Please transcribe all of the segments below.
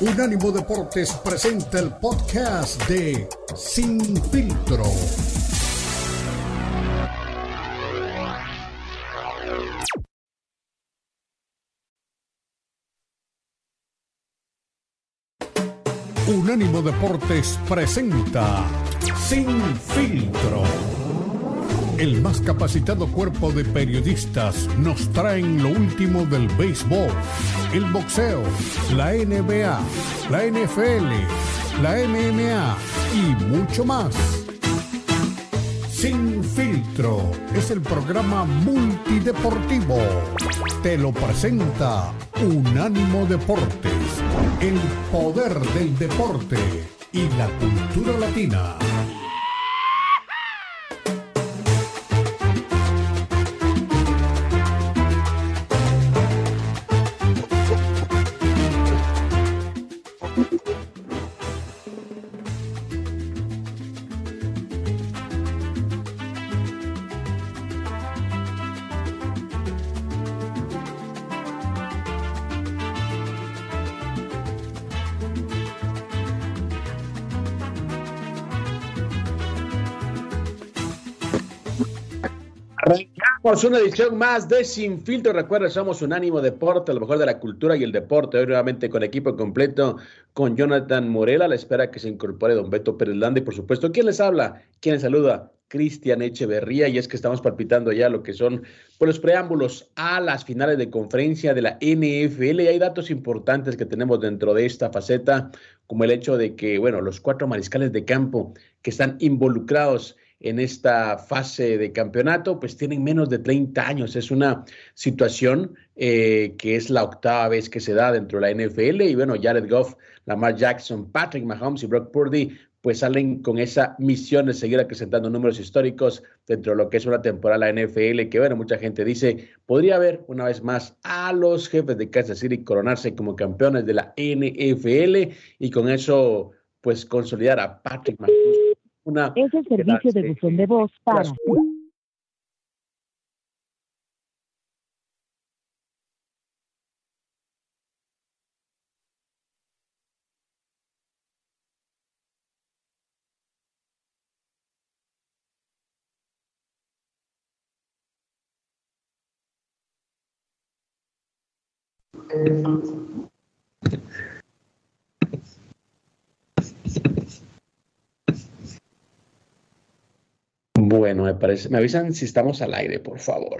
Unánimo Deportes presenta el podcast de Sin Filtro. Unánimo Deportes presenta Sin Filtro. El más capacitado cuerpo de periodistas nos traen lo último del béisbol, el boxeo, la NBA, la NFL, la MMA y mucho más. Sin filtro es el programa multideportivo. Te lo presenta Unánimo Deportes, el poder del deporte y la cultura latina. Una edición más de Sin Filtro. Recuerda, somos un ánimo deporte, a lo mejor de la cultura y el deporte. Hoy nuevamente con equipo completo, con Jonathan Morela. La espera que se incorpore don Beto Pérez Landa. Y por supuesto, ¿quién les habla? ¿Quién les saluda? Cristian Echeverría. Y es que estamos palpitando ya lo que son pues, los preámbulos a las finales de conferencia de la NFL. Y hay datos importantes que tenemos dentro de esta faceta, como el hecho de que, bueno, los cuatro mariscales de campo que están involucrados en esta fase de campeonato, pues tienen menos de 30 años. Es una situación eh, que es la octava vez que se da dentro de la NFL. Y bueno, Jared Goff, Lamar Jackson, Patrick Mahomes y Brock Purdy, pues salen con esa misión de seguir acrecentando números históricos dentro de lo que es una temporada la NFL, que bueno, mucha gente dice, podría haber una vez más a los jefes de Kansas City coronarse como campeones de la NFL y con eso pues consolidar a Patrick Mahomes una... Es el servicio de buzón de voz para... Bueno, me parece. Me avisan si estamos al aire, por favor.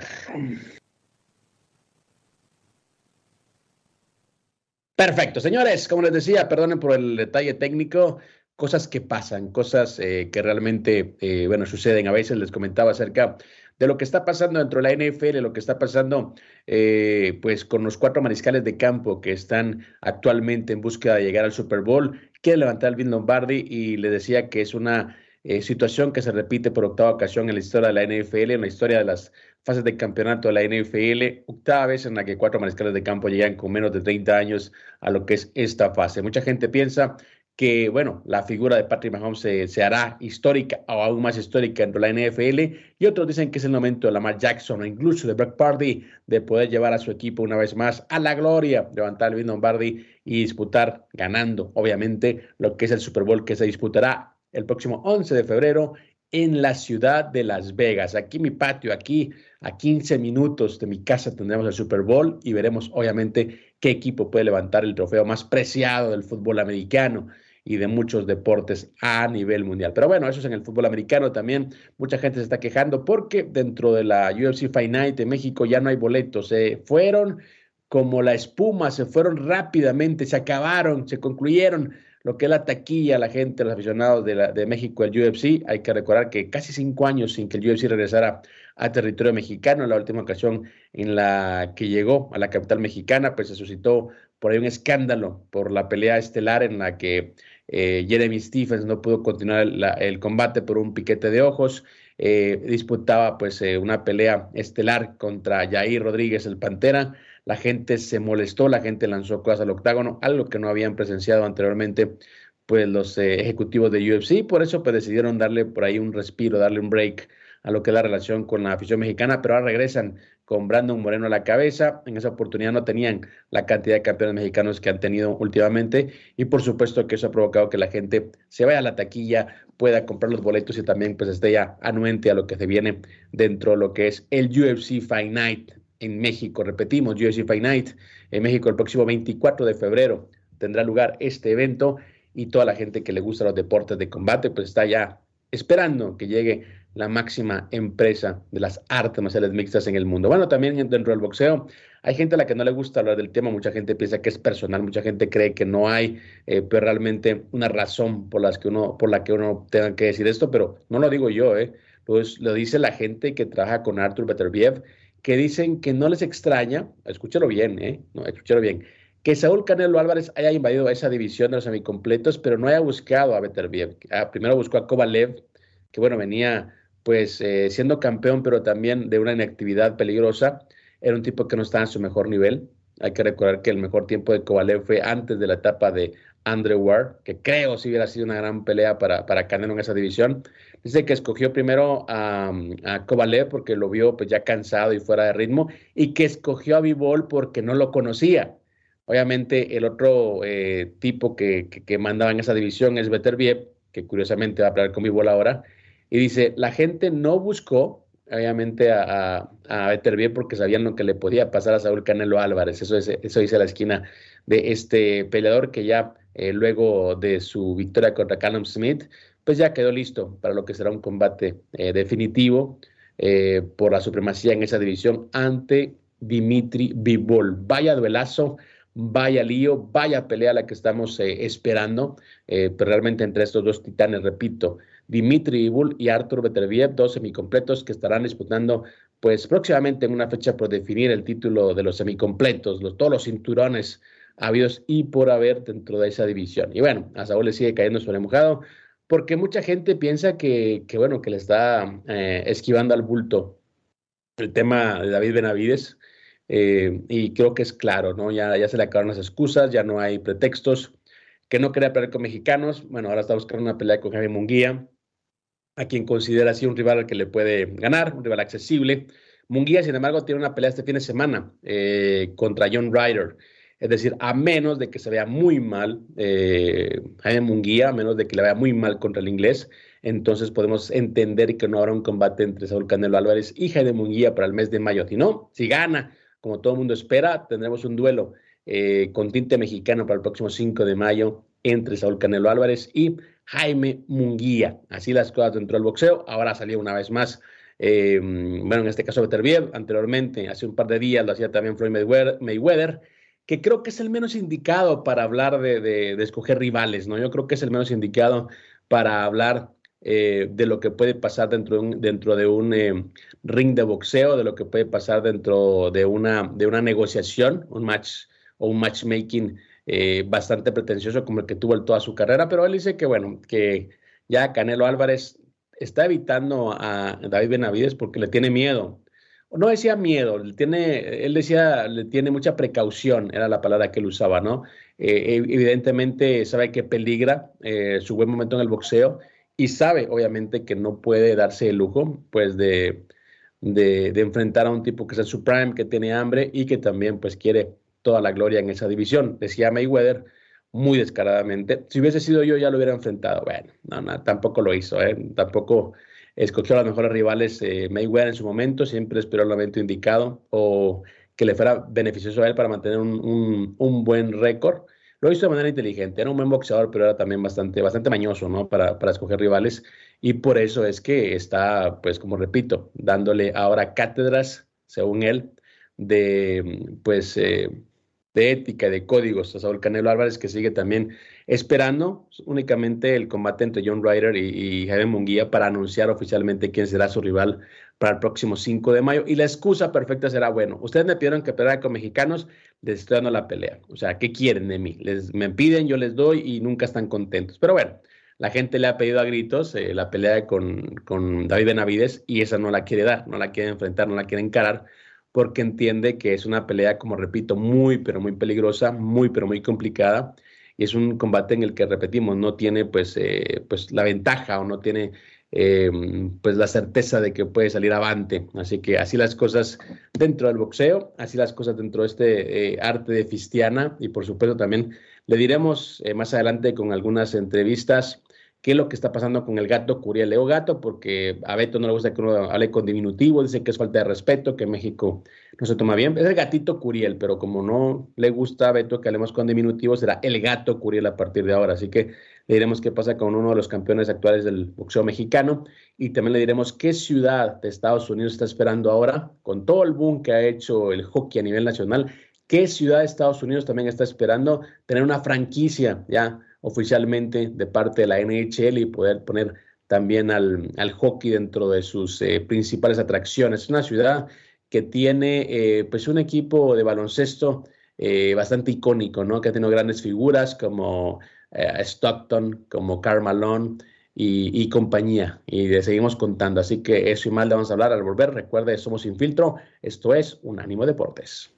Perfecto, señores. Como les decía, perdonen por el detalle técnico. Cosas que pasan, cosas eh, que realmente, eh, bueno, suceden. A veces les comentaba acerca de lo que está pasando dentro de la NFL, lo que está pasando, eh, pues, con los cuatro mariscales de campo que están actualmente en búsqueda de llegar al Super Bowl. Quiere levantar el Bill Lombardi y le decía que es una eh, situación que se repite por octava ocasión en la historia de la NFL, en la historia de las fases de campeonato de la NFL, octava vez en la que cuatro mariscales de campo llegan con menos de 30 años a lo que es esta fase. Mucha gente piensa que, bueno, la figura de Patrick Mahomes se, hará histórica o aún más histórica de la NFL, y otros dicen que es el momento de Lamar Jackson o incluso de Brock Party de poder llevar a su equipo una vez más a la gloria, levantar el Lombardi y disputar, ganando, obviamente, lo que es el Super Bowl que se disputará el próximo 11 de febrero en la ciudad de Las Vegas. Aquí mi patio, aquí a 15 minutos de mi casa tendremos el Super Bowl y veremos obviamente qué equipo puede levantar el trofeo más preciado del fútbol americano y de muchos deportes a nivel mundial. Pero bueno, eso es en el fútbol americano también. Mucha gente se está quejando porque dentro de la UFC Fight Night de México ya no hay boletos. Se fueron como la espuma, se fueron rápidamente, se acabaron, se concluyeron lo que es la taquilla, la gente, los aficionados de, la, de México, el UFC. Hay que recordar que casi cinco años sin que el UFC regresara a territorio mexicano, la última ocasión en la que llegó a la capital mexicana, pues se suscitó por ahí un escándalo por la pelea estelar en la que eh, Jeremy Stephens no pudo continuar el combate por un piquete de ojos. Eh, disputaba pues eh, una pelea estelar contra Jair Rodríguez, el Pantera la gente se molestó, la gente lanzó cosas al octágono, algo que no habían presenciado anteriormente pues los eh, ejecutivos de UFC, por eso pues decidieron darle por ahí un respiro, darle un break a lo que es la relación con la afición mexicana, pero ahora regresan con Brandon Moreno a la cabeza. En esa oportunidad no tenían la cantidad de campeones mexicanos que han tenido últimamente y por supuesto que eso ha provocado que la gente se vaya a la taquilla, pueda comprar los boletos y también pues esté ya anuente a lo que se viene dentro de lo que es el UFC Fight Night en México. Repetimos, UFC Fight Night en México el próximo 24 de febrero tendrá lugar este evento y toda la gente que le gusta los deportes de combate pues está ya esperando que llegue la máxima empresa de las artes marciales mixtas en el mundo. Bueno, también dentro del boxeo hay gente a la que no le gusta hablar del tema, mucha gente piensa que es personal, mucha gente cree que no hay eh, pero realmente una razón por, las que uno, por la que uno tenga que decir esto, pero no lo digo yo. Pues lo dice la gente que trabaja con Arthur Beterbiev, que dicen que no les extraña, escúchalo bien, ¿eh? No, escúchalo bien, que Saúl Canelo Álvarez haya invadido esa división de los semicompletos, pero no haya buscado a Beterbiev. Ah, primero buscó a Kovalev, que bueno, venía pues eh, siendo campeón, pero también de una inactividad peligrosa. Era un tipo que no estaba en su mejor nivel. Hay que recordar que el mejor tiempo de Kovalev fue antes de la etapa de Andrew Ward, que creo si hubiera sido una gran pelea para, para Canelo en esa división. Dice que escogió primero a, a Kovalev porque lo vio pues ya cansado y fuera de ritmo, y que escogió a Bivol porque no lo conocía. Obviamente el otro eh, tipo que, que, mandaba en esa división es Beterbiev, que curiosamente va a hablar con Bivol ahora, y dice, la gente no buscó obviamente a, a, a porque sabían lo que le podía pasar a Saúl Canelo Álvarez. Eso, es, eso dice la esquina de este peleador que ya eh, luego de su victoria contra Callum Smith, pues ya quedó listo para lo que será un combate eh, definitivo eh, por la supremacía en esa división ante Dimitri Bivol. Vaya duelazo, vaya lío, vaya pelea la que estamos esperando, pero realmente entre estos dos titanes, repito, Dimitri Ibul y Artur Beterbiev, dos semicompletos que estarán disputando pues próximamente en una fecha por definir el título de los semicompletos, los, todos los cinturones habidos y por haber dentro de esa división. Y bueno, a Saúl le sigue cayendo sobre mojado porque mucha gente piensa que, que bueno, que le está eh, esquivando al bulto el tema de David Benavides. Eh, y creo que es claro, ¿no? Ya, ya se le acabaron las excusas, ya no hay pretextos, que no quería pelear con mexicanos, bueno, ahora está buscando una pelea con Jaime Munguía, a quien considera así un rival al que le puede ganar, un rival accesible. Munguía, sin embargo, tiene una pelea este fin de semana eh, contra John Ryder. Es decir, a menos de que se vea muy mal eh, Jaime Munguía, a menos de que le vea muy mal contra el inglés, entonces podemos entender que no habrá un combate entre Saúl Canelo Álvarez y Jaime Munguía para el mes de mayo. Si no, si gana, como todo el mundo espera, tendremos un duelo eh, con tinte mexicano para el próximo 5 de mayo entre Saúl Canelo Álvarez y Jaime Munguía. Así las cosas dentro del boxeo. Ahora salió una vez más, eh, bueno, en este caso Beterbiev, anteriormente, hace un par de días lo hacía también Floyd Mayweather, que creo que es el menos indicado para hablar de, escoger rivales, ¿no? Yo creo que es el menos indicado para hablar eh, de lo que puede pasar dentro de un, dentro de un eh, ring de boxeo, de lo que puede pasar dentro de una, de una negociación, un match o un matchmaking eh, bastante pretencioso como el que tuvo en toda su carrera, pero él dice que, bueno, que ya Canelo Álvarez está evitando a David Benavides porque le tiene miedo. No decía miedo, tiene, él decía, le tiene mucha precaución, era la palabra que él usaba, ¿no? Eh, evidentemente sabe que peligra eh, su buen momento en el boxeo y sabe, obviamente, que no puede darse el lujo, pues, de, de, de enfrentar a un tipo que es en su prime, que tiene hambre y que también, pues, quiere toda la gloria en esa división. Decía Mayweather muy descaradamente, si hubiese sido yo ya lo hubiera enfrentado. Bueno, no, no tampoco lo hizo, ¿eh? tampoco escogió a los mejores rivales eh, Mayweather en su momento, siempre esperó el momento indicado o que le fuera beneficioso a él para mantener un, un, buen récord. Lo hizo de manera inteligente, era un buen boxeador, pero era también bastante, bastante mañoso, ¿no? Para, para escoger rivales. Y por eso es que está, pues, como repito, dándole ahora cátedras, según él, de, pues, eh, de ética, de códigos a Saúl Canelo Álvarez, que sigue también esperando únicamente el combate entre John Ryder y, Jaime Munguía para anunciar oficialmente quién será su rival para el próximo 5 de mayo. Y la excusa perfecta será, bueno, ustedes me pidieron que peleara con mexicanos, les estoy dando la pelea. O sea, ¿qué quieren de mí? Les, me piden, yo les doy y nunca están contentos. Pero bueno, la gente le ha pedido a gritos eh, la pelea con, con David Benavides y esa no la quiere dar, no la quiere enfrentar, no la quiere encarar porque entiende que es una pelea, como repito, muy, pero muy peligrosa, muy, pero muy complicada. Y es un combate en el que, repetimos, no tiene pues, eh, pues la ventaja o no tiene eh, pues la certeza de que puede salir avante. Así que así las cosas dentro del boxeo, así las cosas dentro de este eh, arte de Fistiana y por supuesto también le diremos eh, más adelante con algunas entrevistas qué es lo que está pasando con el gato Curiel. Leo gato porque a Beto no le gusta que uno hable con diminutivo, dice que es falta de respeto, que México no se toma bien. Es el gatito Curiel, pero como no le gusta a Beto que hablemos con diminutivo, será el gato Curiel a partir de ahora. Así que le diremos qué pasa con uno de los campeones actuales del boxeo mexicano y también le diremos qué ciudad de Estados Unidos está esperando ahora, con todo el boom que ha hecho el hockey a nivel nacional, qué ciudad de Estados Unidos también está esperando tener una franquicia ya oficialmente de parte de la NHL y poder poner también al, hockey dentro de sus eh, principales atracciones. Es una ciudad que tiene eh, pues un equipo de baloncesto eh, bastante icónico, ¿no? que ha tenido grandes figuras como Stockton, como Karl Malone y, compañía. Y le seguimos contando. Así que eso y más le vamos a hablar al volver. Recuerde, somos Sin Filtro. Esto es Unánimo Deportes.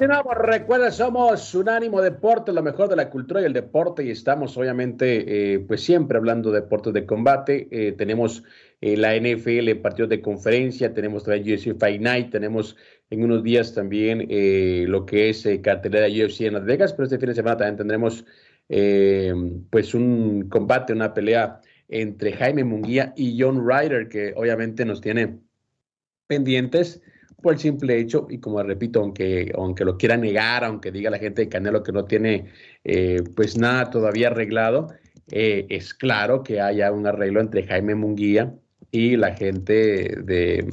Continuamos, recuerda, somos Unánimo Deporte, lo mejor de la cultura y el deporte, y estamos obviamente, eh, pues siempre hablando de deportes de combate. Eh, tenemos eh, la NFL, partidos de conferencia, tenemos también UFC Fight Night, tenemos en unos días también lo que es cartelera UFC en Las Vegas, pero este fin de semana también tendremos pues un combate, una pelea entre Jaime Munguía y John Ryder, que obviamente nos tiene pendientes por el simple hecho, y como repito, aunque, aunque lo quiera negar, aunque diga la gente de Canelo que no tiene eh, pues nada todavía arreglado, eh, es claro que haya un arreglo entre Jaime Munguía y la gente de,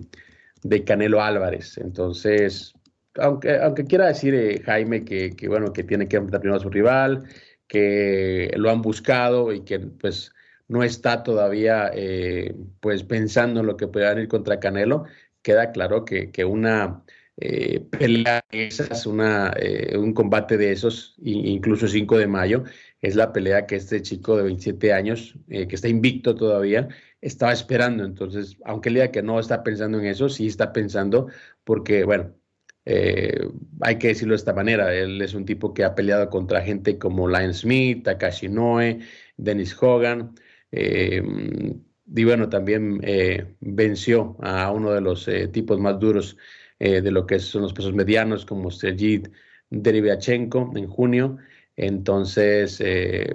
de Canelo Álvarez. Entonces, aunque, aunque quiera decir eh, Jaime que, que, bueno, que tiene que enfrentar primero a su rival, que lo han buscado y que pues no está todavía pues pensando en lo que pueda ir contra Canelo, queda claro que, una eh, pelea esas, una, eh, un combate de esos, incluso 5 de mayo, es la pelea que este chico de 27 años, eh, que está invicto todavía, estaba esperando. Entonces, aunque él diga que no está pensando en eso, sí está pensando porque, bueno, hay que decirlo de esta manera, él es un tipo que ha peleado contra gente como Lion Smith, Takashi Noe, Dennis Hogan, y bueno, también eh, venció a uno de los eh, tipos más duros eh, de lo que son los pesos medianos, como Sergit Deriviachenko en junio. Entonces,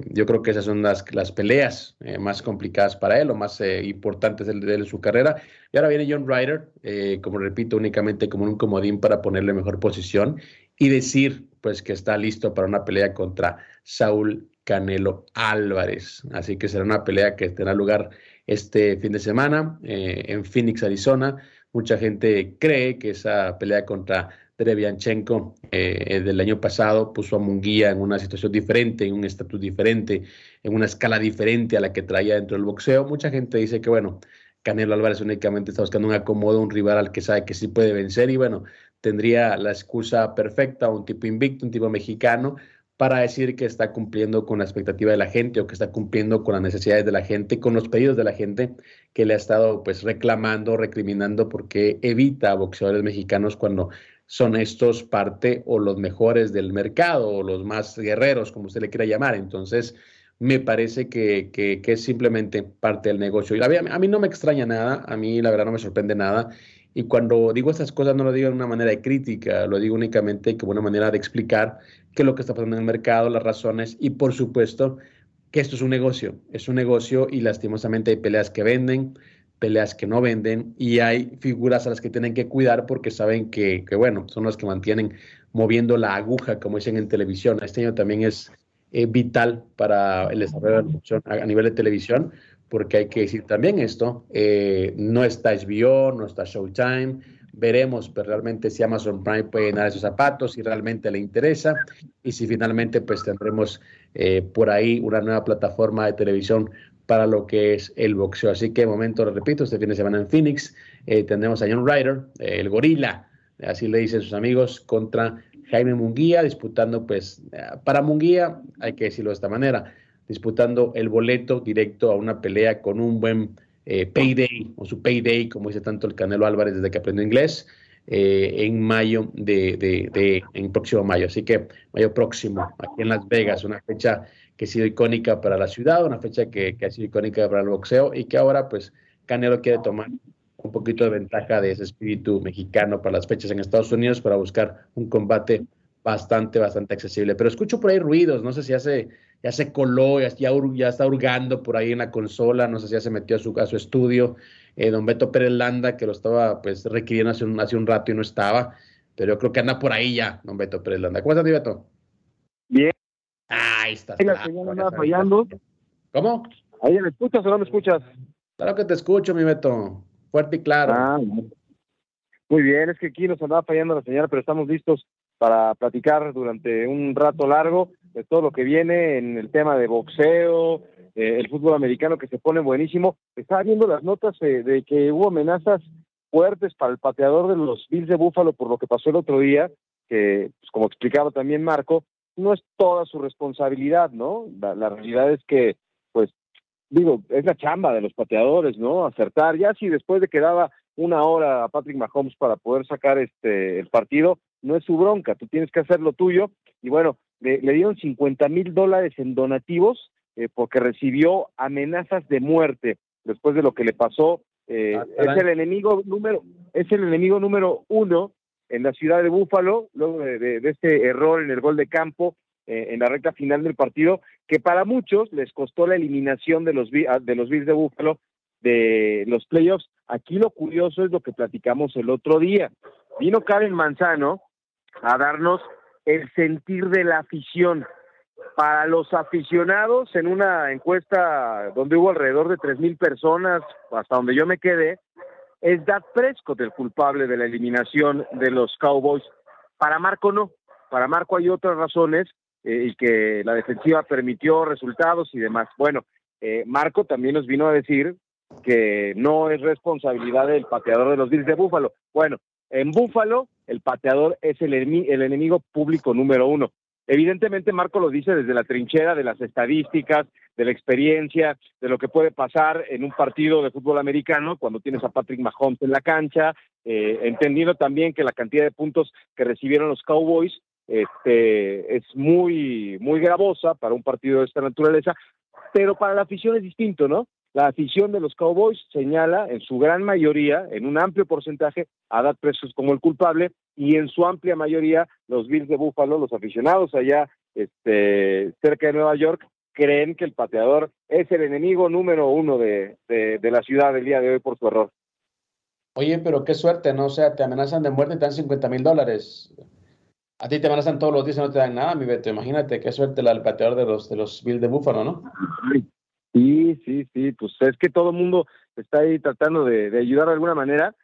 yo creo que esas son las, las peleas más complicadas para él o más importantes de, de, su carrera. Y ahora viene John Ryder, como repito, únicamente como un comodín para ponerle mejor posición y decir pues que está listo para una pelea contra Saúl Canelo Álvarez. Así que será una pelea que tendrá lugar este fin de semana eh, en Phoenix, Arizona. Mucha gente cree que esa pelea contra Derevianchenko eh, del año pasado puso a Munguía en una situación diferente, en un estatus diferente, en una escala diferente a la que traía dentro del boxeo. Mucha gente dice que, bueno, Canelo Álvarez únicamente está buscando un acomodo, un rival al que sabe que sí puede vencer y, bueno, tendría la excusa perfecta, un tipo invicto, un tipo mexicano, para decir que está cumpliendo con la expectativa de la gente o que está cumpliendo con las necesidades de la gente, con los pedidos de la gente que le ha estado pues reclamando, recriminando porque evita a boxeadores mexicanos cuando son estos parte o los mejores del mercado o los más guerreros, como usted le quiera llamar. Entonces, me parece que, que, es simplemente parte del negocio. Y a mí no me extraña nada, a mí la verdad no me sorprende nada. Y cuando digo estas cosas no lo digo de una manera de crítica, lo digo únicamente como una manera de explicar qué es lo que está pasando en el mercado, las razones y por supuesto que esto es un negocio, es un negocio y lastimosamente hay peleas que venden, peleas que no venden y hay figuras a las que tienen que cuidar porque saben que, que bueno, son las que mantienen moviendo la aguja, como dicen en televisión. Este año también es eh, vital para el desarrollo de la producción a, nivel de televisión, porque hay que decir también esto, eh, no está HBO, no está Showtime, veremos pues, realmente si Amazon Prime puede llenar esos zapatos, si realmente le interesa y si finalmente pues tendremos eh, por ahí una nueva plataforma de televisión para lo que es el boxeo. Así que de momento, lo repito, este fin de semana en Phoenix tendremos a John Ryder, el gorila, así le dicen sus amigos, contra Jaime Munguía, disputando, pues, para Munguía, hay que decirlo de esta manera, disputando el boleto directo a una pelea con un buen eh, payday, o su payday, como dice tanto el Canelo Álvarez desde que aprendió inglés, eh, en mayo de, de, en próximo mayo. Así que mayo próximo, aquí en Las Vegas, una fecha que ha sido icónica para la ciudad, una fecha que, que ha sido icónica para el boxeo y que ahora, pues, Canelo quiere tomar un poquito de ventaja de ese espíritu mexicano para las fechas en Estados Unidos para buscar un combate bastante, bastante accesible. Pero escucho por ahí ruidos, no sé si ya se, ya se coló, ya, ya, está hurgando por ahí en la consola, no sé si ya se metió a su, a su estudio. Eh, don Beto Pérez Landa, que lo estaba pues requiriendo hace un, hace un rato y no estaba, pero yo creo que anda por ahí ya, don Beto Pérez Landa. ¿Cómo estás, Beto? Bien. ahí está. fallando. ¿Cómo? ¿Ahí me escuchas o no me escuchas? Claro que te escucho, mi Beto. Fuerte y claro. Ah, muy bien, es que aquí nos andaba fallando la señal, pero estamos listos para platicar durante un rato largo de todo lo que viene en el tema de boxeo, eh, el fútbol americano que se pone buenísimo. Estaba viendo las notas eh, de que hubo amenazas fuertes para el pateador de los Bills de Búfalo por lo que pasó el otro día, que, pues, como explicaba también Marco, no es toda su responsabilidad, ¿no? la realidad es que, pues, digo, es la chamba de los pateadores, ¿no? Acertar. Ya si después de que daba una hora a Patrick Mahomes para poder sacar este el partido, no es su bronca, tú tienes que hacer lo tuyo. Y bueno, le, dieron 50 mil dólares en donativos eh, porque recibió amenazas de muerte después de lo que le pasó. Eh, ah, es el enemigo número, es el enemigo número uno en la ciudad de Búfalo, luego de este error en el gol de campo eh, en la recta final del partido, que para muchos les costó la eliminación de los, ah, de los Bills de Búfalo de los playoffs. Aquí lo curioso es lo que platicamos el otro día. Vino Karen Manzano a darnos el sentir de la afición. Para los aficionados, en una encuesta donde hubo alrededor de tres mil personas, hasta donde yo me quedé, es Dad Prescott el culpable de la eliminación de los Cowboys. Para Marco no. Para Marco hay otras razones eh, y que la defensiva permitió resultados y demás. Bueno, eh, Marco también nos vino a decir que no es responsabilidad del pateador de los Bills de Búfalo. Bueno, en Búfalo el pateador es el, el enemigo público número uno. Evidentemente Marco lo dice desde la trinchera de las estadísticas, de la experiencia, de lo que puede pasar en un partido de fútbol americano cuando tienes a Patrick Mahomes en la cancha, eh, entendiendo también que la cantidad de puntos que recibieron los Cowboys este, es muy, muy gravosa para un partido de esta naturaleza, pero para la afición es distinto, ¿no? La afición de los Cowboys señala en su gran mayoría, en un amplio porcentaje, a Dad Precious como el culpable y en su amplia mayoría los Bills de Buffalo, los aficionados allá este, cerca de Nueva York, creen que el pateador es el enemigo número uno de, de, de la ciudad del día de hoy por su error. Oye, pero qué suerte, ¿no? O sea, te amenazan de muerte y te dan 50 mil dólares. A ti te amenazan todos los días y no te dan nada, mi Beto. Imagínate qué suerte la del pateador de los, de los Bills de Búfalo, ¿no? Sí, sí, sí. Pues es que todo el mundo está ahí tratando de, ayudar de alguna manera,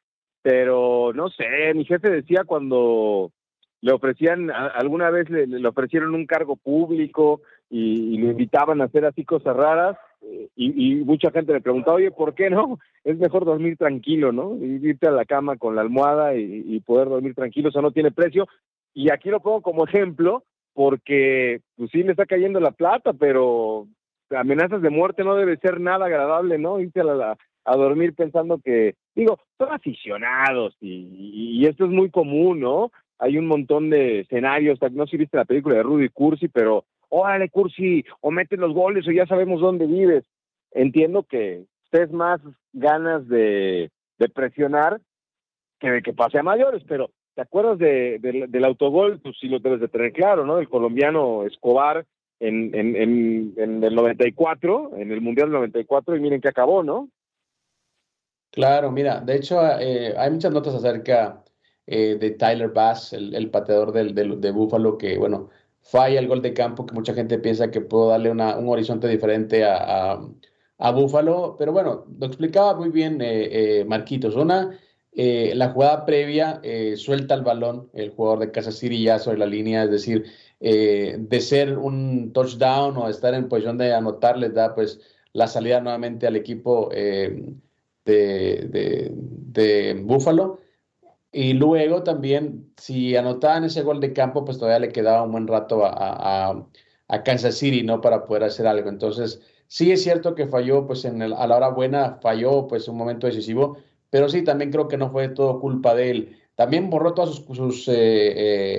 pero no sé, mi jefe decía cuando le ofrecían, alguna vez le, ofrecieron un cargo público y, y, le invitaban a hacer así cosas raras eh, y, y, mucha gente le preguntaba, oye, ¿por qué no? Es mejor dormir tranquilo, ¿no? irte a la cama con la almohada y, y poder dormir tranquilo, eso no tiene precio. Y aquí lo pongo como ejemplo porque pues sí le está cayendo la plata, pero amenazas de muerte no debe ser nada agradable, ¿no? Irse a, a dormir pensando que, digo, son aficionados y, esto es muy común, ¿no? Hay un montón de escenarios, no sé si viste la película de Rudy Cursi, pero órale Cursi, o metes los goles o ya sabemos dónde vives. Entiendo que estés más ganas de, de presionar que de que pase a mayores, pero ¿te acuerdas de, del autogol? Pues sí lo debes de tener claro, ¿no? El colombiano Escobar en, en, en, en el 94, en el Mundial del 94, y miren que acabó, ¿no? Claro, mira, de hecho eh, hay muchas notas acerca eh, de Tyler Bass, el, pateador del, de Buffalo, que, bueno, falla el gol de campo, que mucha gente piensa que puede darle una, un horizonte diferente a, a, Buffalo, pero bueno, lo explicaba muy bien eh, Marquitos. Una, la jugada previa suelta el balón, el jugador de Casa City ya sobre la línea, es decir, de ser un touchdown o estar en posición de anotar, les da pues la salida nuevamente al equipo de, de, Buffalo. Y luego también, si anotaban ese gol de campo, pues todavía le quedaba un buen rato a, a, Kansas City, ¿no? Para poder hacer algo. Entonces, sí es cierto que falló, pues en el, a la hora buena falló, pues un momento decisivo, pero sí, también creo que no fue todo culpa de él. También borró todas sus, eh,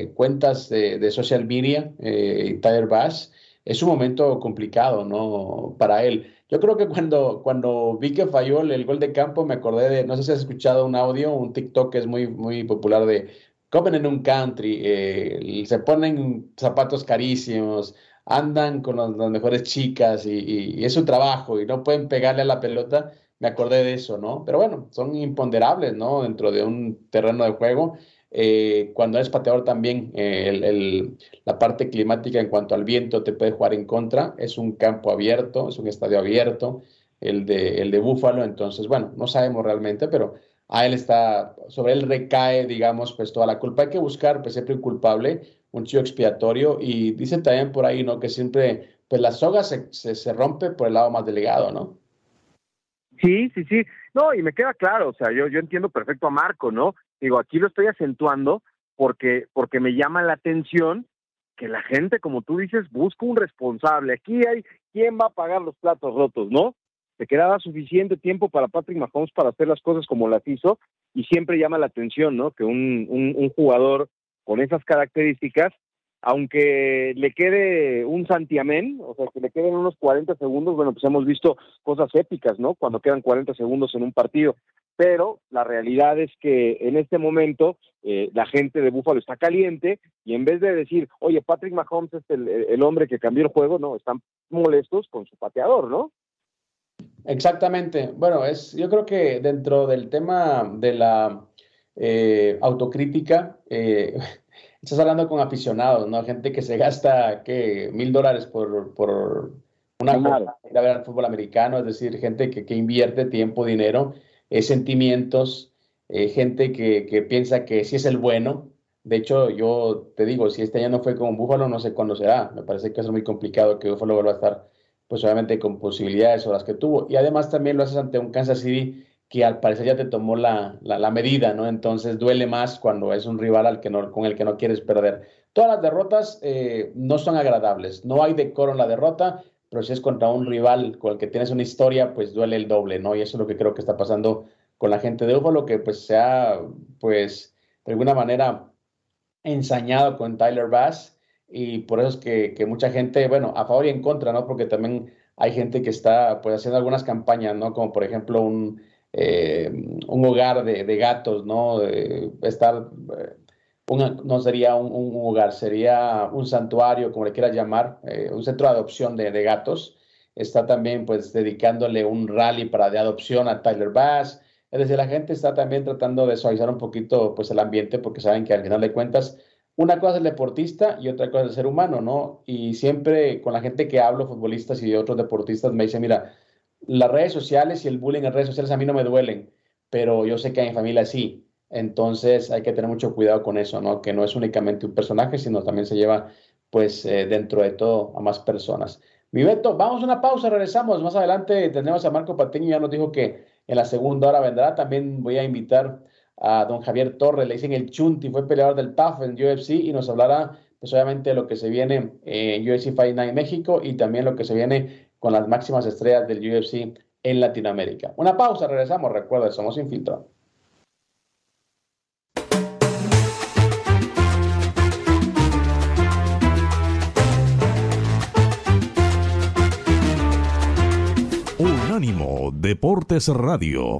eh, cuentas de, social media, eh, Tyler Bass. Es un momento complicado, ¿no? Para él. Yo creo que cuando, cuando vi que falló el, gol de campo, me acordé de, no sé si has escuchado un audio, un TikTok que es muy, muy popular de comen en un country, eh, se ponen zapatos carísimos, andan con las mejores chicas y, es su trabajo y no pueden pegarle a la pelota. Me acordé de eso, ¿no? Pero bueno, son imponderables, ¿no? Dentro de un terreno de juego. Eh, cuando eres pateador también, eh, la parte climática en cuanto al viento te puede jugar en contra. Es un campo abierto, es un estadio abierto, el de, el de Búfalo. Entonces, bueno, no sabemos realmente, pero a él está, sobre él recae, digamos, pues toda la culpa. Hay que buscar, pues siempre un culpable, un chivo expiatorio. Y dice también por ahí, ¿no? Que siempre, pues la soga se, se, rompe por el lado más delegado, ¿no? Sí, sí, sí. No, y me queda claro, o sea, yo, yo entiendo perfecto a Marco, ¿no? Digo, aquí lo estoy acentuando porque, porque me llama la atención que la gente, como tú dices, busca un responsable. Aquí hay quién va a pagar los platos rotos, ¿no? Se quedaba suficiente tiempo para Patrick Mahomes para hacer las cosas como las hizo y siempre llama la atención, ¿no? Que un, un, un jugador con esas características aunque le quede un santiamén, o sea, que le queden unos 40 segundos, bueno, pues hemos visto cosas épicas, ¿no? Cuando quedan 40 segundos en un partido. Pero la realidad es que en este momento eh, la gente de Búfalo está caliente y en vez de decir, oye, Patrick Mahomes es el, hombre que cambió el juego, no, están molestos con su pateador, ¿no? Exactamente. Bueno, es, yo creo que dentro del tema de la eh, autocrítica, eh, estás hablando con aficionados, ¿no? Gente que se gasta, ¿qué? Mil dólares por, por una ir a ver al fútbol americano, es decir, gente que, que invierte tiempo, dinero, eh, sentimientos, eh, gente que, que, piensa que sí es el bueno. De hecho, yo te digo, si este año no fue con Búfalo, no sé cuándo será. Me parece que es muy complicado que Búfalo vuelva a estar, pues obviamente con posibilidades o las que tuvo. Y además también lo haces ante un Kansas City que al parecer ya te tomó la, la, medida, ¿no? Entonces duele más cuando es un rival al que no, con el que no quieres perder. Todas las derrotas eh, no son agradables, no hay decoro en la derrota, pero si es contra un rival con el que tienes una historia, pues duele el doble, ¿no? Y eso es lo que creo que está pasando con la gente de Buffalo, que pues se ha, pues, de alguna manera ensañado con Tyler Bass y por eso es que, que mucha gente, bueno, a favor y en contra, ¿no? Porque también hay gente que está, pues, haciendo algunas campañas, ¿no? Como por ejemplo un eh, un hogar de, gatos, ¿no? estar, eh, no sería un, hogar, sería un santuario, como le quieras llamar, eh, un centro de adopción de, gatos. Está también, pues, dedicándole un rally para de adopción a Tyler Bass. Es decir, la gente está también tratando de suavizar un poquito, pues, el ambiente, porque saben que al final de cuentas, una cosa es el deportista y otra cosa es el ser humano, ¿no? Y siempre con la gente que hablo, futbolistas y otros deportistas, me dicen, mira, las redes sociales y el bullying en redes sociales a mí no me duelen, pero yo sé que a mi familia sí. Entonces hay que tener mucho cuidado con eso, ¿no? Que no es únicamente un personaje, sino también se lleva, pues, eh, dentro de todo a más personas. Mi Beto, vamos a una pausa, regresamos. Más adelante tenemos a Marco Patiño, ya nos dijo que en la segunda hora vendrá. También voy a invitar a don Javier Torres, le dicen el Chunti, fue peleador del TAF en UFC y nos hablará, pues, obviamente, lo que se viene en UFC Fight Night México y también lo que se viene con las máximas estrellas del UFC en Latinoamérica. Una pausa, regresamos. Recuerda, somos Infiltrados. Unánimo Deportes Radio.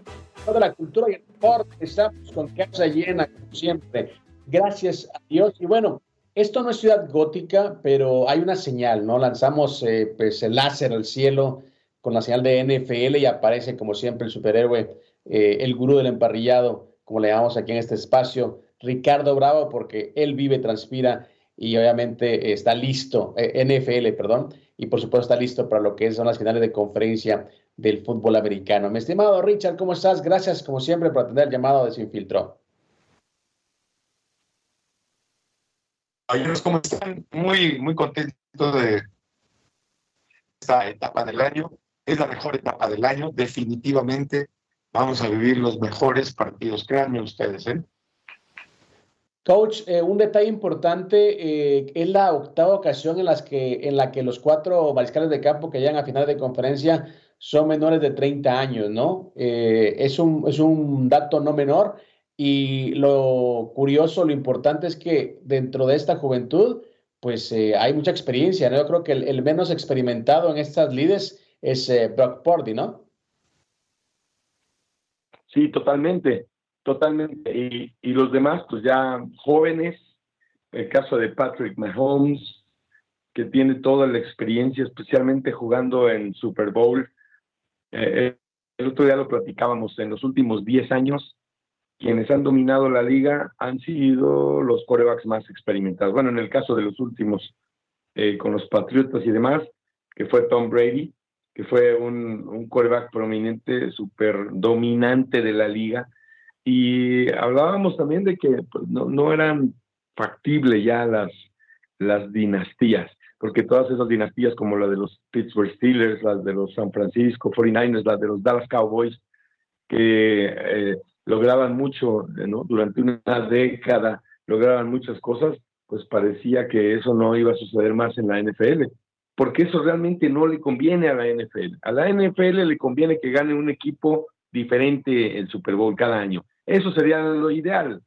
Toda la cultura y el deporte. Estamos con casa llena, como siempre. Gracias a Dios. Y bueno, esto no es ciudad gótica, pero hay una señal, ¿no? Lanzamos eh, pues el láser al cielo con la señal de NFL y aparece, como siempre, el superhéroe, eh, el gurú del emparrillado, como le llamamos aquí en este espacio, Ricardo Bravo, porque él vive, transpira y obviamente está listo, eh, NFL, perdón, y por supuesto está listo para lo que son las finales de conferencia del fútbol americano. Mi estimado Richard, ¿cómo estás? Gracias, como siempre, por atender el llamado de Sinfiltro. ¿cómo están? Muy, muy contento de esta etapa del año. Es la mejor etapa del año, definitivamente. Vamos a vivir los mejores partidos, créanme ustedes, ¿eh? Coach, eh, un detalle importante, eh, es la octava ocasión en, las que, en la que los cuatro mariscales de campo que llegan a final de conferencia son menores de 30 años, ¿no? Eh, es, un, es un dato no menor y lo curioso, lo importante es que dentro de esta juventud, pues eh, hay mucha experiencia, ¿no? Yo creo que el, menos experimentado en estas lides es eh, Brock Purdy, ¿no? Sí, totalmente, totalmente. Y, y los demás, pues ya jóvenes, el caso de Patrick Mahomes, que tiene toda la experiencia, especialmente jugando en Super Bowl, eh, el otro día lo platicábamos, en los últimos 10 años, quienes han dominado la liga han sido los corebacks más experimentados. Bueno, en el caso de los últimos, eh, con los Patriotas y demás, que fue Tom Brady, que fue un, un coreback prominente, súper dominante de la liga. Y hablábamos también de que pues, no, eran factibles ya las, las dinastías porque todas esas dinastías como la de los Pittsburgh Steelers, las de los San Francisco 49ers, las de los Dallas Cowboys, que eh, lograban mucho ¿no? durante una década, lograban muchas cosas, pues parecía que eso no iba a suceder más en la NFL, porque eso realmente no le conviene a la NFL. A la NFL le conviene que gane un equipo diferente el Super Bowl cada año. Eso sería lo ideal.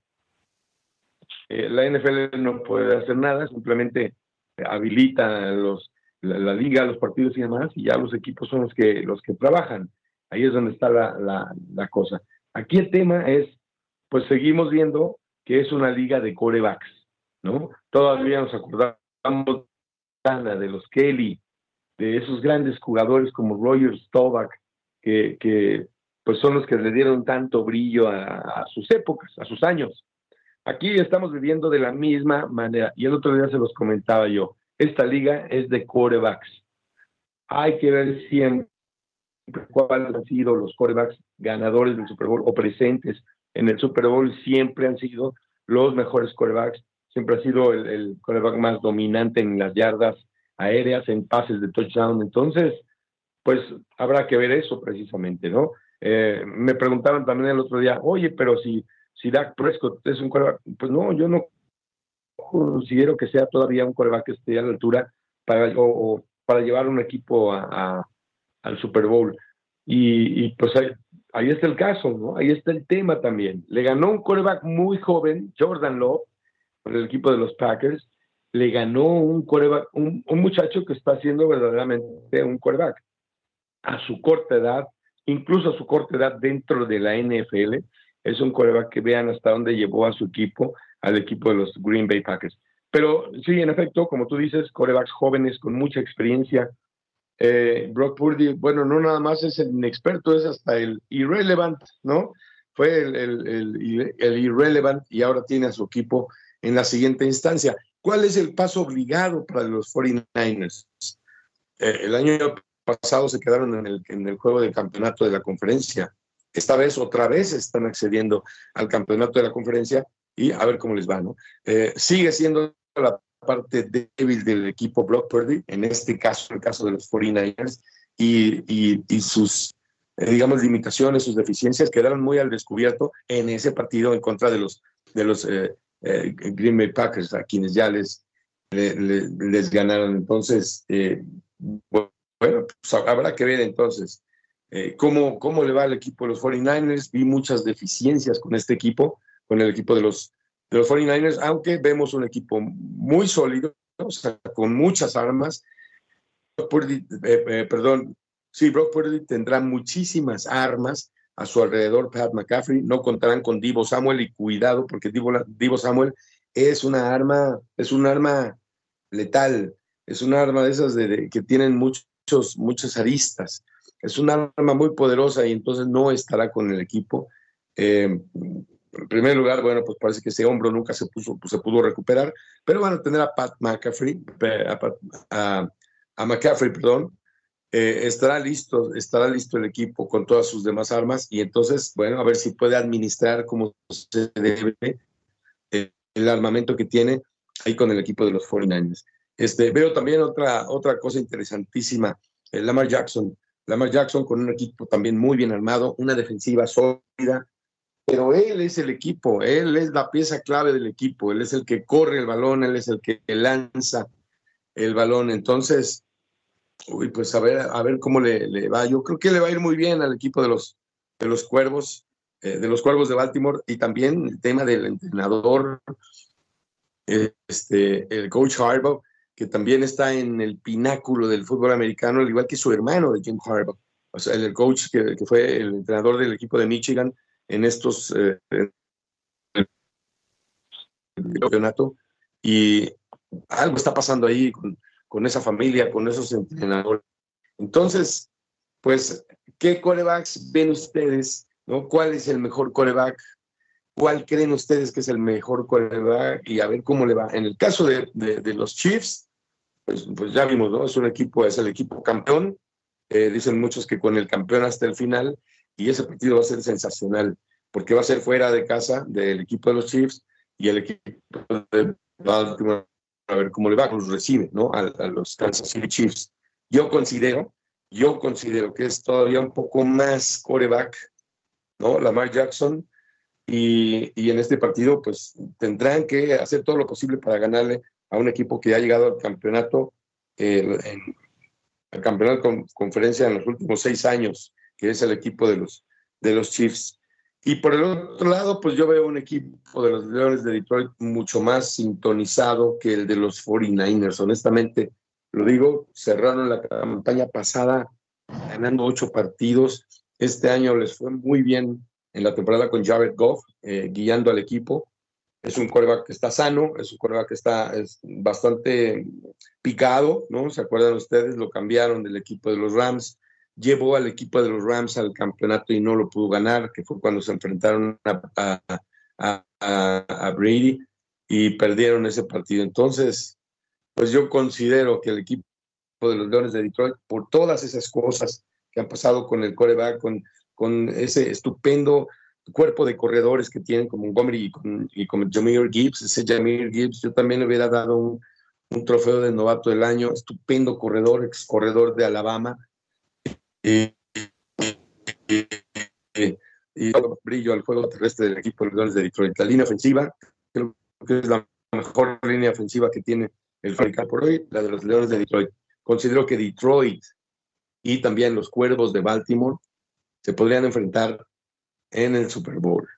Eh, la NFL no puede hacer nada, simplemente habilita los, la, liga, los partidos y demás, y ya los equipos son los que, los que trabajan. Ahí es donde está la, cosa. Aquí el tema es, pues seguimos viendo que es una liga de corebacks, ¿no? Todavía nos acordamos de los Kelly, de esos grandes jugadores como Roger que, que pues son los que le dieron tanto brillo a, sus épocas, a sus años. Aquí estamos viviendo de la misma manera. Y el otro día se los comentaba yo. Esta liga es de corebacks. Hay que ver siempre cuáles han sido los corebacks ganadores del Super Bowl o presentes en el Super Bowl. Siempre han sido los mejores corebacks. Siempre ha sido el, el coreback más dominante en las yardas aéreas, en pases de touchdown. Entonces, pues habrá que ver eso precisamente, ¿no? Eh, me preguntaban también el otro día, oye, pero si si Dak Prescott es un coreback, pues no, yo no considero que sea todavía un coreback que esté a la altura para, o, para llevar un equipo a, al Super Bowl. Y, pues ahí, está el caso, ¿no? Ahí está el tema también. Le ganó un coreback muy joven, Jordan Love, con el equipo de los Packers. Le ganó un coreback, un, un muchacho que está siendo verdaderamente un coreback. A su corta edad, incluso a su corta edad dentro de la NFL, es un coreback que vean hasta dónde llevó a su equipo, al equipo de los Green Bay Packers. Pero sí, en efecto, como tú dices, corebacks jóvenes con mucha experiencia. Eh, Brock Purdy, bueno, no nada más es el inexperto, es hasta el irrelevant, ¿no? Fue el, el, el, irrelevant y ahora tiene a su equipo en la siguiente instancia. ¿Cuál es el paso obligado para los 49ers? Eh, el año pasado se quedaron en el, en el juego del campeonato de la conferencia esta vez otra vez están accediendo al campeonato de la conferencia y a ver cómo les va, ¿no? Eh, sigue siendo la parte débil del equipo Block Purdy, en este caso, el caso de los 49ers, y, y, sus, eh, digamos, limitaciones, sus deficiencias quedaron muy al descubierto en ese partido en contra de los de los eh, eh, Green Bay Packers, a quienes ya les, les, ganaron. Entonces, bueno, pues habrá que ver entonces cómo, cómo le va al equipo de los 49ers. Vi muchas deficiencias con este equipo, con el equipo de los, de los 49ers, aunque vemos un equipo muy sólido, o sea, con muchas armas. perdón, sí, Brock Purdy tendrá muchísimas armas a su alrededor Pat McCaffrey, no contarán con Divo Samuel y cuidado porque Divo, Divo Samuel es una arma, es un arma letal, es un arma de esas de, que tienen muchos, muchas aristas, es un arma muy poderosa y entonces no estará con el equipo. Eh, en primer lugar, bueno, pues parece que ese hombro nunca se, puso, se pudo recuperar, pero van a tener a Pat McCaffrey, a, a McCaffrey, perdón, eh, estará listo, estará listo el equipo con todas sus demás armas y entonces, bueno, a ver si puede administrar como se debe eh, el armamento que tiene ahí con el equipo de los 49ers. Este, veo también otra, otra cosa interesantísima, Lamar Jackson. Lamar Jackson con un equipo también muy bien armado, una defensiva sólida, pero él es el equipo, él es la pieza clave del equipo, él es el que corre el balón, él es el que lanza el balón. Entonces, Uy, pues a ver, a ver cómo le, va. Yo creo que le va a ir muy bien al equipo de los, de los Cuervos, eh, de los Cuervos de Baltimore, y también el tema del entrenador, este, el coach Harbaugh, que también está en el pináculo del fútbol americano, al igual que su hermano de Jim Harbaugh, o sea, el coach que, fue el entrenador del equipo de Michigan en estos eh. Y algo está pasando ahí con, con esa familia, con esos entrenadores. Entonces, pues, ¿qué corebacks ven ustedes? ¿no? ¿Cuál es el mejor coreback? ¿Cuál creen ustedes que es el mejor coreback? Y a ver cómo le va. En el caso de, de, los Chiefs, pues, pues, ya vimos, ¿no? Es un equipo, es el equipo campeón. Eh, dicen muchos que con el campeón hasta el final, y ese partido va a ser sensacional, porque va a ser fuera de casa del equipo de los Chiefs y el equipo de Baltimore a ver cómo le va, los recibe, ¿no? A, los Kansas City Chiefs. Yo considero, yo considero que es todavía un poco más coreback, ¿no? Lamar Jackson. Y, y, en este partido, pues tendrán que hacer todo lo posible para ganarle a un equipo que ha llegado al campeonato, en, al campeonato con conferencia en los últimos seis años, que es el equipo de los, de los Chiefs. Y por el otro lado, pues yo veo un equipo de los Leones de Detroit mucho más sintonizado que el de los 49ers. Honestamente, lo digo, cerraron la campaña pasada ganando ocho partidos. Este año les fue muy bien en la temporada con Jared Goff, eh, guiando al equipo. Es un coreback que está sano, es un coreback que está es bastante picado, ¿no? ¿Se acuerdan ustedes? Lo cambiaron del equipo de los Rams llevó al equipo de los Rams al campeonato y no lo pudo ganar, que fue cuando se enfrentaron a, a, Brady y perdieron ese partido. Entonces, pues yo considero que el equipo de los Leones de Detroit, por todas esas cosas que han pasado con el coreback, con, con ese estupendo cuerpo de corredores que tienen como Montgomery y con, y con Jameer Gibbs, ese Jameer Gibbs, yo también le hubiera dado un, trofeo de novato del año, estupendo corredor, ex corredor de Alabama, y, y, brillo al juego terrestre del equipo de los Leones de Detroit. La línea ofensiva, creo que es la mejor línea ofensiva que tiene el Fábrica por hoy, la de los Leones de Detroit. Considero que Detroit y también los Cuervos de Baltimore se podrían enfrentar en el Super Bowl.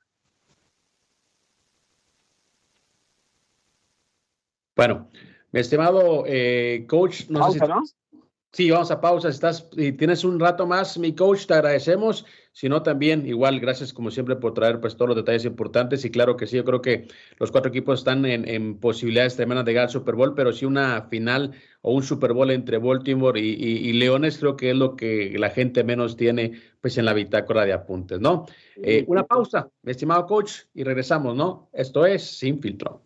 Bueno, mi estimado eh, coach, no sé si... Sí, vamos a pausa. Estás y tienes un rato más, mi coach, te agradecemos. Si no, también, igual, gracias como siempre por traer pues todos los detalles importantes. Y claro que sí, yo creo que los cuatro equipos están en, posibilidades tremendas de ganar Super Bowl, pero sí una final o un Super Bowl entre Baltimore y, Leones, creo que es lo que la gente menos tiene pues en la bitácora de apuntes, ¿no? Eh, una pausa, mi estimado coach, y regresamos, ¿no? Esto es Sin Filtro.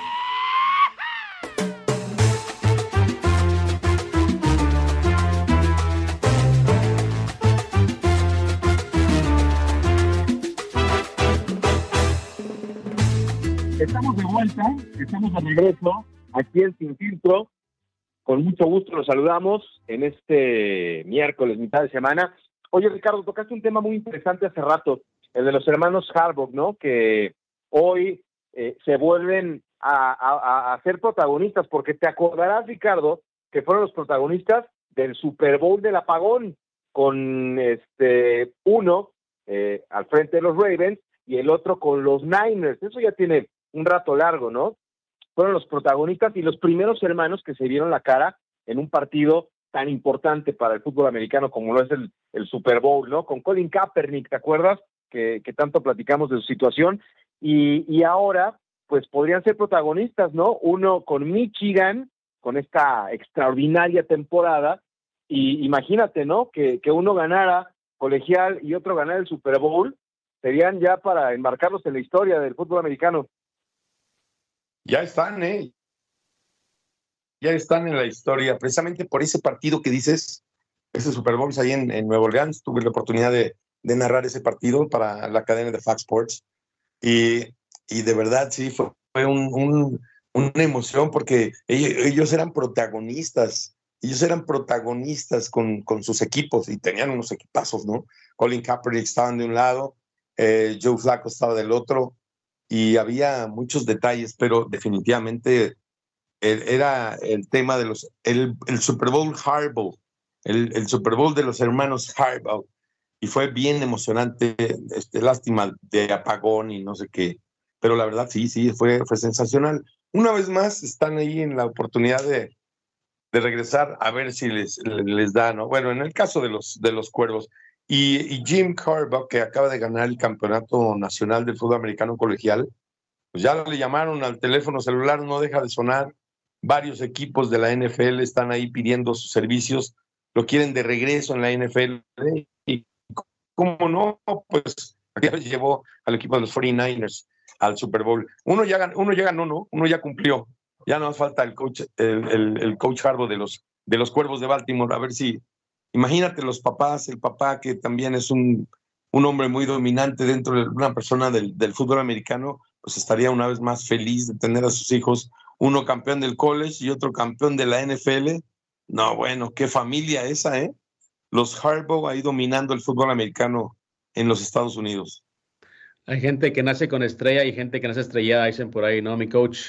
Estamos de regreso aquí en Sin Filtro. Con mucho gusto los saludamos en este miércoles, mitad de semana. Oye, Ricardo, tocaste un tema muy interesante hace rato, el de los hermanos Harbaugh, ¿no? Que hoy eh, se vuelven a, a, ser protagonistas, porque te acordarás, Ricardo, que fueron los protagonistas del Super Bowl del apagón, con este uno eh, al frente de los Ravens y el otro con los Niners. Eso ya tiene un rato largo, ¿no? Fueron los protagonistas y los primeros hermanos que se vieron la cara en un partido tan importante para el fútbol americano como lo es el, el Super Bowl, ¿no? Con Colin Kaepernick, ¿te acuerdas? Que, que tanto platicamos de su situación. Y, y ahora, pues podrían ser protagonistas, ¿no? Uno con Michigan, con esta extraordinaria temporada, y imagínate, ¿no? Que, que uno ganara colegial y otro ganara el Super Bowl, serían ya para enmarcarlos en la historia del fútbol americano. Ya están, ¿eh? Ya están en la historia, precisamente por ese partido que dices, ese Super Bowl ahí en, en Nueva Orleans, tuve la oportunidad de, de, narrar ese partido para la cadena de Fox Sports y, y de verdad sí, fue, fue un, un, una emoción porque ellos, ellos, eran protagonistas, ellos eran protagonistas con, con sus equipos y tenían unos equipazos, ¿no? Colin Kaepernick estaban de un lado, eh, Joe Flacco estaba del otro, y había muchos detalles, pero definitivamente era el tema de los, el, el Super Bowl Harbaugh, el, el, Super Bowl de los hermanos Harbaugh, y fue bien emocionante, este, lástima de apagón y no sé qué, pero la verdad sí, sí, fue, fue sensacional. Una vez más están ahí en la oportunidad de, de regresar a ver si les, les da, ¿no? Bueno, en el caso de los, de los cuervos, y, Jim Harbaugh, que acaba de ganar el campeonato nacional del fútbol americano colegial, pues ya le llamaron al teléfono celular, no deja de sonar. Varios equipos de la NFL están ahí pidiendo sus servicios, lo quieren de regreso en la NFL. Y cómo no, pues llevó al equipo de los 49ers al Super Bowl. Uno ya, uno ya ganó, ¿no? Uno ya cumplió. Ya nos falta el coach, el, el coach Harbaugh de los, de los Cuervos de Baltimore, a ver si Imagínate los papás, el papá que también es un, un hombre muy dominante dentro de una persona del, del, fútbol americano, pues estaría una vez más feliz de tener a sus hijos, uno campeón del college y otro campeón de la NFL. No, bueno, qué familia esa, ¿eh? Los Harbaugh ahí dominando el fútbol americano en los Estados Unidos. Hay gente que nace con estrella y gente que nace estrellada, dicen por ahí, ¿no? Mi coach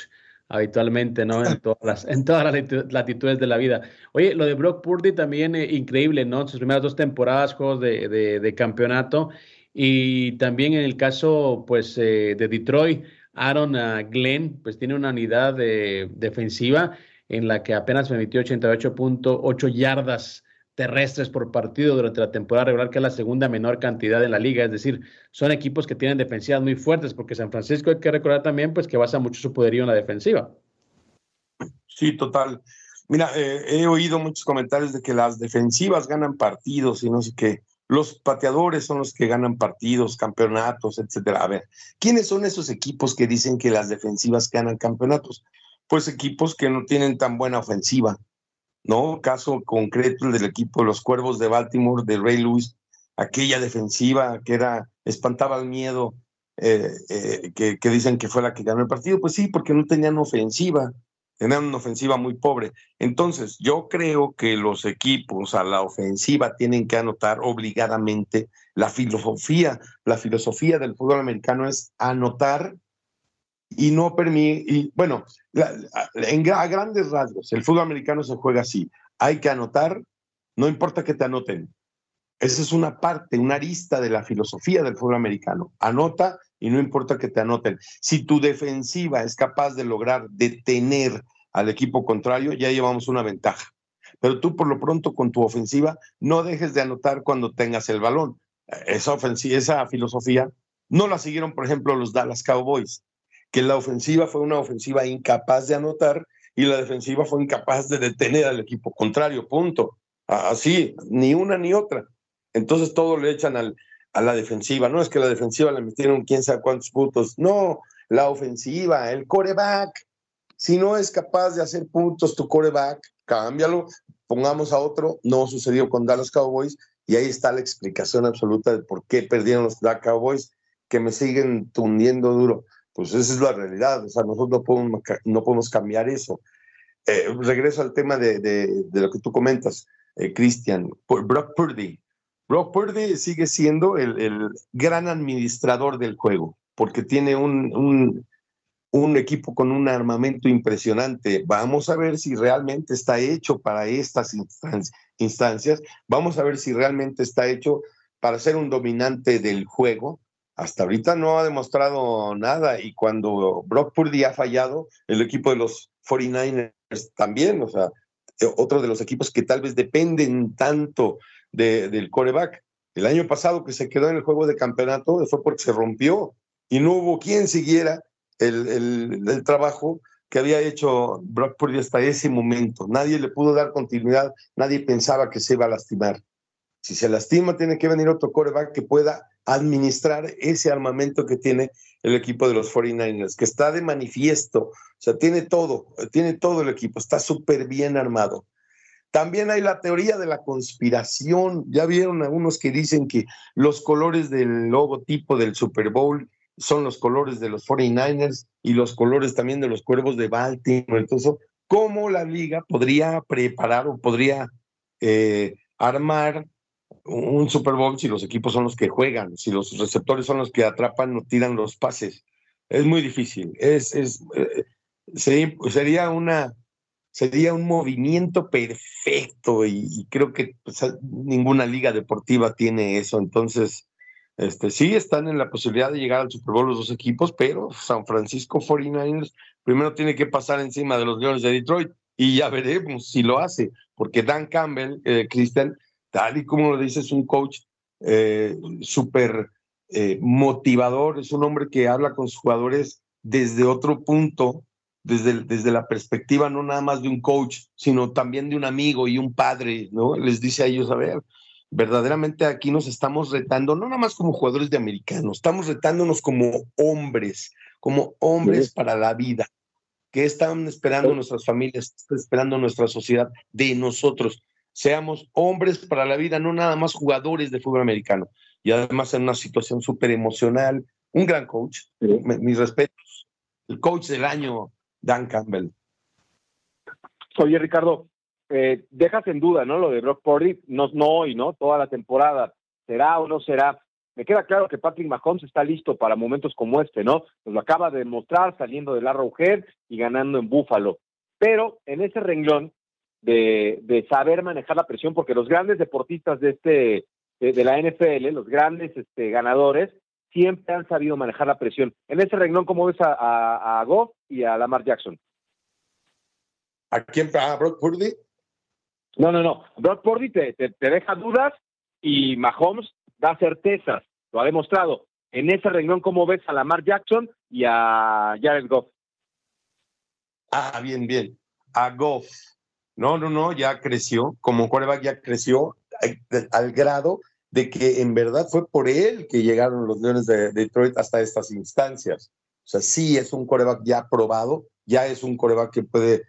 habitualmente, ¿no? En todas las, en todas las latitudes de la vida. Oye, lo de Brock Purdy también eh, increíble, ¿no? Sus primeras dos temporadas, juegos de, de, de campeonato. Y también en el caso, pues, eh, de Detroit, Aaron uh, Glenn, pues tiene una unidad de, defensiva en la que apenas permitió 88.8 yardas terrestres por partido durante la temporada regular, que es la segunda menor cantidad en la liga. Es decir, son equipos que tienen defensivas muy fuertes, porque San Francisco hay que recordar también pues, que basa mucho su poderío en la defensiva. Sí, total. Mira, eh, he oído muchos comentarios de que las defensivas ganan partidos y no sé qué. Los pateadores son los que ganan partidos, campeonatos, etcétera. A ver, ¿quiénes son esos equipos que dicen que las defensivas ganan campeonatos? Pues equipos que no tienen tan buena ofensiva, ¿no? Caso concreto el del equipo de los Cuervos de Baltimore, de Ray Lewis, aquella defensiva que era, espantaba el miedo, eh, eh, que, que, dicen que fue la que ganó el partido, pues sí, porque no tenían ofensiva, tenían una ofensiva muy pobre. Entonces, yo creo que los equipos a la ofensiva tienen que anotar obligadamente la filosofía, la filosofía del fútbol americano es anotar y no permite, bueno, la, en, a grandes rasgos, el fútbol americano se juega así. Hay que anotar, no importa que te anoten. Esa es una parte, una arista de la filosofía del fútbol americano. Anota y no importa que te anoten. Si tu defensiva es capaz de lograr detener al equipo contrario, ya llevamos una ventaja. Pero tú por lo pronto con tu ofensiva no dejes de anotar cuando tengas el balón. Esa ofensiva, esa filosofía no la siguieron, por ejemplo, los Dallas Cowboys que la ofensiva fue una ofensiva incapaz de anotar y la defensiva fue incapaz de detener al equipo contrario, punto. Así, ni una ni otra. Entonces todo le echan al, a la defensiva. No es que la defensiva le metieron quién sabe cuántos puntos. No, la ofensiva, el coreback. Si no es capaz de hacer puntos tu coreback, cámbialo, pongamos a otro. No sucedió con Dallas Cowboys y ahí está la explicación absoluta de por qué perdieron los Dallas Cowboys, que me siguen tundiendo duro Pues esa es la realidad, o sea, nosotros no podemos, cambiar eso. Eh, regreso al tema de, lo que tú comentas, eh, Cristian, Brock Purdy. Brock Purdy sigue siendo el, el, gran administrador del juego, porque tiene un, un, un equipo con un armamento impresionante. Vamos a ver si realmente está hecho para estas instancias. Vamos a ver si realmente está hecho para ser un dominante del juego. Hasta ahorita no ha demostrado nada y cuando Brock Purdy ha fallado, el equipo de los 49ers también, o sea, eh, otro de los equipos que tal vez dependen tanto de, del coreback. El año pasado que se quedó en el juego de campeonato fue porque se rompió y no hubo quien siguiera el, el, trabajo que había hecho Brock Purdy hasta ese momento. Nadie le pudo dar continuidad, nadie pensaba que se iba a lastimar. Si se lastima, tiene que venir otro coreback que pueda administrar ese armamento que tiene el equipo de los 49ers, que está de manifiesto, o sea, tiene todo, tiene todo el equipo, está súper bien armado. También hay la teoría de la conspiración. Ya vieron algunos que dicen que los colores del logotipo del Super Bowl son los colores de los 49ers y los colores también de los cuervos de Baltimore. Entonces, ¿cómo la liga podría preparar o podría eh, armar un Super Bowl si los equipos son los que juegan, si los receptores son los que atrapan o tiran los pases? Es muy difícil. Es, es, eh, sería, una, sería un movimiento perfecto y, creo que pues, ninguna liga deportiva tiene eso. Entonces, este, sí están en la posibilidad de llegar al Super Bowl los dos equipos, pero San Francisco 49ers primero tiene que pasar encima de los Leones de Detroit y ya veremos si lo hace, porque Dan Campbell, eh, Christian, tal y como lo dice, es un coach eh, súper eh, motivador, es un hombre que habla con sus jugadores desde otro punto, desde, desde la perspectiva no nada más de un coach, sino también de un amigo y un padre, ¿no? Les dice a ellos, a ver, verdaderamente aquí nos estamos retando, no nada más como jugadores de americanos, estamos retándonos como hombres, como hombres para la vida. ¿Qué están esperando nuestras familias? ¿Qué está esperando nuestra sociedad de nosotros? Seamos hombres para la vida, no nada más jugadores de fútbol americano. Y además en una situación súper emocional. Un gran coach, mis respetos. El coach del año, Dan Campbell. Oye, Ricardo, eh, dejas en duda, ¿no? Lo de Brock Purdy, no, no hoy, ¿no? Toda la temporada. ¿Será o no será? Me queda claro que Patrick Mahomes está listo para momentos como este, ¿no? Nos lo acaba de demostrar saliendo del Arrowhead y ganando en Buffalo. Pero en ese renglón de, de saber manejar la presión, porque los grandes deportistas de este de, la NFL, los grandes este, ganadores, siempre han sabido manejar la presión. En ese renglón, ¿cómo ves a, a, a Goff y a Lamar Jackson? ¿A quién? ¿A Brock Purdy? No, no, no. Brock Purdy te, te, deja dudas y Mahomes da certezas. Lo ha demostrado. En ese renglón, ¿cómo ves a Lamar Jackson y a Jared Goff? Ah, bien, bien. A Goff. No, no, no, ya creció. Como quarterback ya creció al grado de que en verdad fue por él que llegaron los Leones de Detroit hasta estas instancias. O sea, sí es un coreback ya probado, ya es un coreback que puede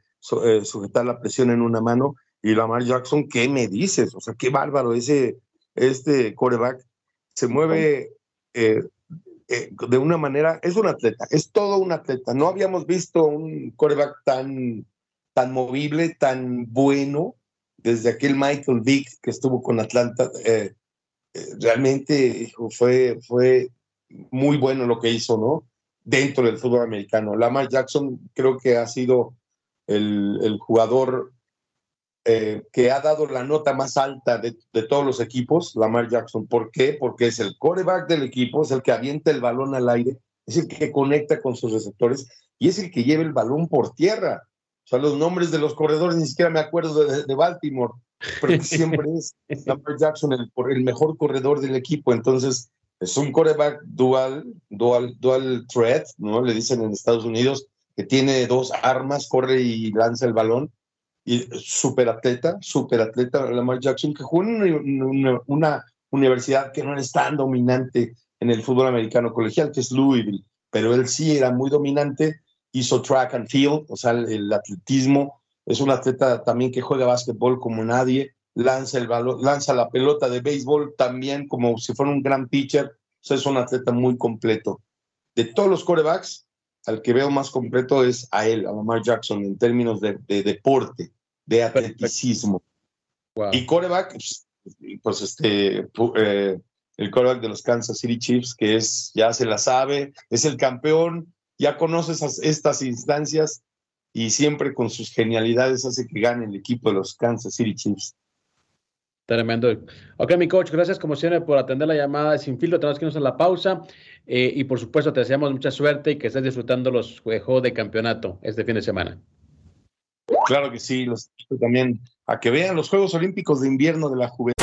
eh, sujetar la presión en una mano y Lamar Jackson, ¿qué me dices? O sea, qué bárbaro ese este coreback. Se mueve eh, eh, de una manera, es un atleta, es todo un atleta. No habíamos visto un coreback tan, tan movible, tan bueno, desde aquel Michael Vick que estuvo con Atlanta. Eh, realmente fue, fue muy bueno lo que hizo, ¿no? Dentro del fútbol americano. Lamar Jackson creo que ha sido el, el jugador eh, que ha dado la nota más alta de, todos los equipos, Lamar Jackson. ¿Por qué? Porque es el coreback del equipo, es el que avienta el balón al aire, es el que conecta con sus receptores y es el que lleva el balón por tierra. O sea, los nombres de los corredores ni siquiera me acuerdo de, Baltimore, pero siempre es Lamar Jackson el, el mejor corredor del equipo. Entonces, es un coreback dual, dual, dual threat, ¿no? Le dicen en Estados Unidos que tiene dos armas, corre y lanza el balón y super atleta, super atleta Lamar Jackson, que jugó en una, universidad que no es tan dominante en el fútbol americano colegial, que es Louisville, pero él sí era muy dominante, hizo track and field, o sea, el, atletismo, es un atleta también que juega básquetbol como nadie, lanza el balón, lanza la pelota de béisbol también como si fuera un gran pitcher, o sea, es un atleta muy completo. De todos los corebacks, al que veo más completo es a él, a Lamar Jackson, en términos de, deporte, de atleticismo. Y coreback, pues, pues este, eh, el coreback de los Kansas City Chiefs, que es, ya se la sabe, es el campeón, ya conoce estas instancias y siempre con sus genialidades hace que gane el equipo de los Kansas City Chiefs. Tremendo. Ok, mi coach, gracias como siempre por atender la llamada de Sin Filtro. Tenemos que irnos a la pausa. Eh, y por supuesto, te deseamos mucha suerte y que estés disfrutando los juegos de campeonato este fin de semana. Claro que sí, los también a que vean los Juegos Olímpicos de Invierno de la Juventud.